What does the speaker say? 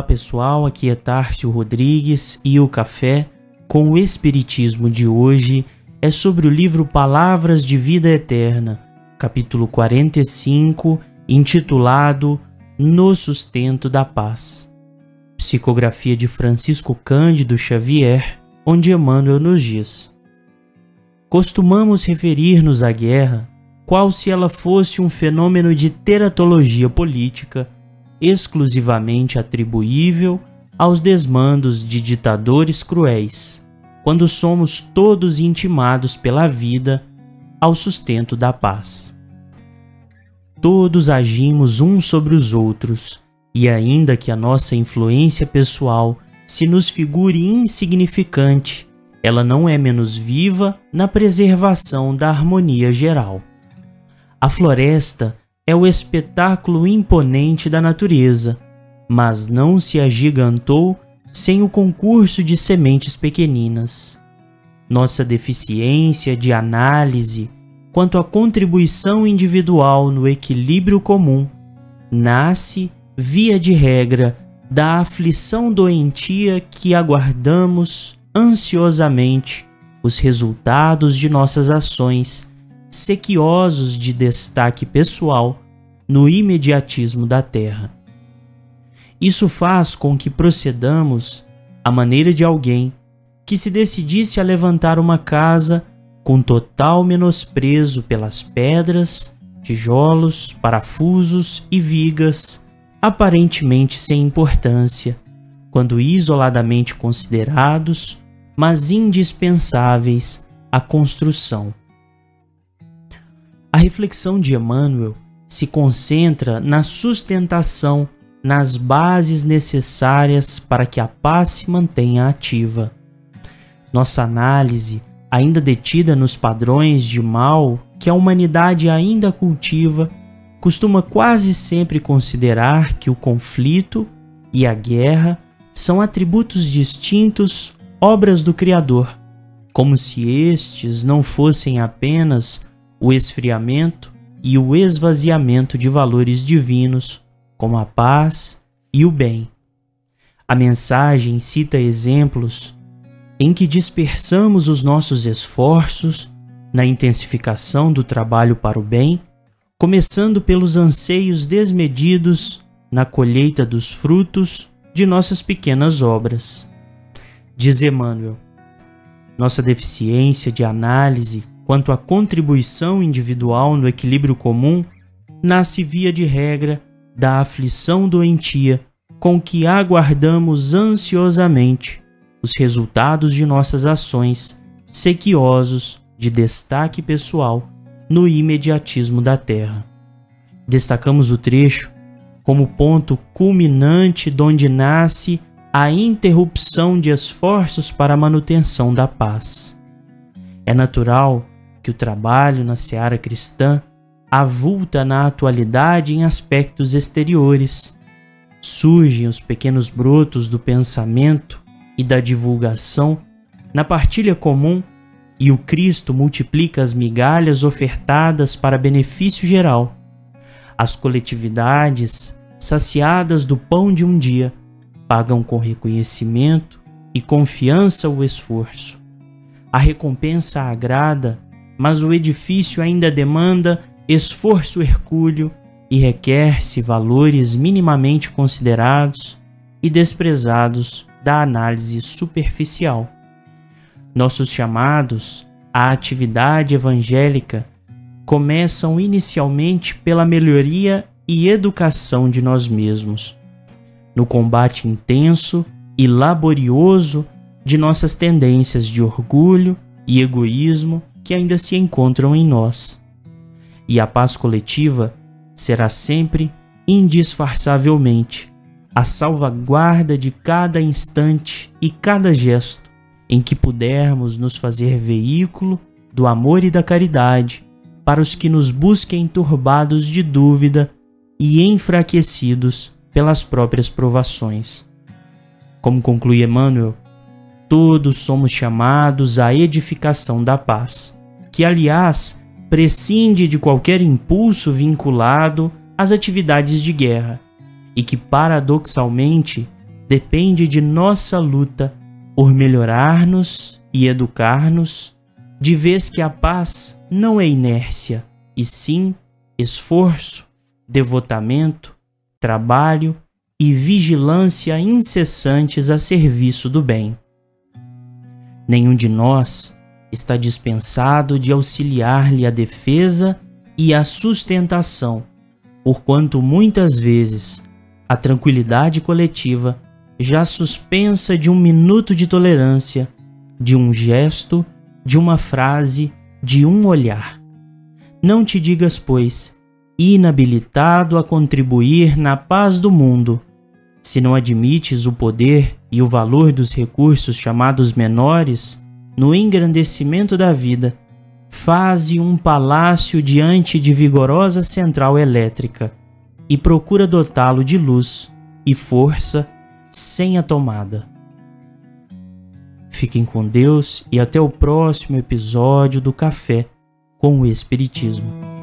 Olá pessoal, aqui é Tárcio Rodrigues e o café com o Espiritismo de hoje é sobre o livro Palavras de Vida Eterna, capítulo 45, intitulado No Sustento da Paz. Psicografia de Francisco Cândido Xavier, onde Emmanuel nos diz: Costumamos referir-nos à guerra qual se ela fosse um fenômeno de teratologia política exclusivamente atribuível aos desmandos de ditadores cruéis, quando somos todos intimados pela vida ao sustento da paz. Todos agimos uns sobre os outros, e ainda que a nossa influência pessoal se nos figure insignificante, ela não é menos viva na preservação da harmonia geral. A floresta é o espetáculo imponente da natureza, mas não se agigantou sem o concurso de sementes pequeninas. Nossa deficiência de análise quanto à contribuição individual no equilíbrio comum nasce, via de regra, da aflição doentia que aguardamos ansiosamente os resultados de nossas ações sequiosos de destaque pessoal no imediatismo da terra. Isso faz com que procedamos à maneira de alguém que se decidisse a levantar uma casa com total menosprezo pelas pedras, tijolos, parafusos e vigas, aparentemente sem importância, quando isoladamente considerados, mas indispensáveis à construção. A reflexão de Emmanuel se concentra na sustentação nas bases necessárias para que a paz se mantenha ativa. Nossa análise, ainda detida nos padrões de mal que a humanidade ainda cultiva, costuma quase sempre considerar que o conflito e a guerra são atributos distintos, obras do Criador, como se estes não fossem apenas o esfriamento e o esvaziamento de valores divinos, como a paz e o bem. A mensagem cita exemplos em que dispersamos os nossos esforços na intensificação do trabalho para o bem, começando pelos anseios desmedidos na colheita dos frutos de nossas pequenas obras. Diz Emmanuel: nossa deficiência de análise quanto à contribuição individual no equilíbrio comum, nasce via de regra da aflição doentia com que aguardamos ansiosamente os resultados de nossas ações, sequiosos de destaque pessoal no imediatismo da terra. Destacamos o trecho como ponto culminante donde nasce a interrupção de esforços para a manutenção da paz. É natural que o trabalho na seara cristã avulta na atualidade em aspectos exteriores. Surgem os pequenos brotos do pensamento e da divulgação na partilha comum e o Cristo multiplica as migalhas ofertadas para benefício geral. As coletividades, saciadas do pão de um dia, pagam com reconhecimento e confiança o esforço. A recompensa agrada mas o edifício ainda demanda esforço hercúleo e requer-se valores minimamente considerados e desprezados da análise superficial. Nossos chamados à atividade evangélica começam inicialmente pela melhoria e educação de nós mesmos, no combate intenso e laborioso de nossas tendências de orgulho e egoísmo que ainda se encontram em nós. E a paz coletiva será sempre, indisfarçavelmente, a salvaguarda de cada instante e cada gesto em que pudermos nos fazer veículo do amor e da caridade para os que nos busquem turbados de dúvida e enfraquecidos pelas próprias provações. Como conclui Emmanuel, todos somos chamados à edificação da paz que, aliás, prescinde de qualquer impulso vinculado às atividades de guerra e que, paradoxalmente, depende de nossa luta por melhorar-nos e educar-nos, de vez que a paz não é inércia, e sim esforço, devotamento, trabalho e vigilância incessantes a serviço do bem. Nenhum de nós está dispensado de auxiliar-lhe a defesa e a sustentação, porquanto muitas vezes a tranquilidade coletiva já suspensa de um minuto de tolerância, de um gesto, de uma frase, de um olhar. Não te digas, pois, inabilitado a contribuir na paz do mundo, se não admites o poder e o valor dos recursos chamados menores no engrandecimento da vida, faze um palácio diante de vigorosa central elétrica e procura dotá-lo de luz e força sem a tomada. Fiquem com Deus e até o próximo episódio do Café com o Espiritismo.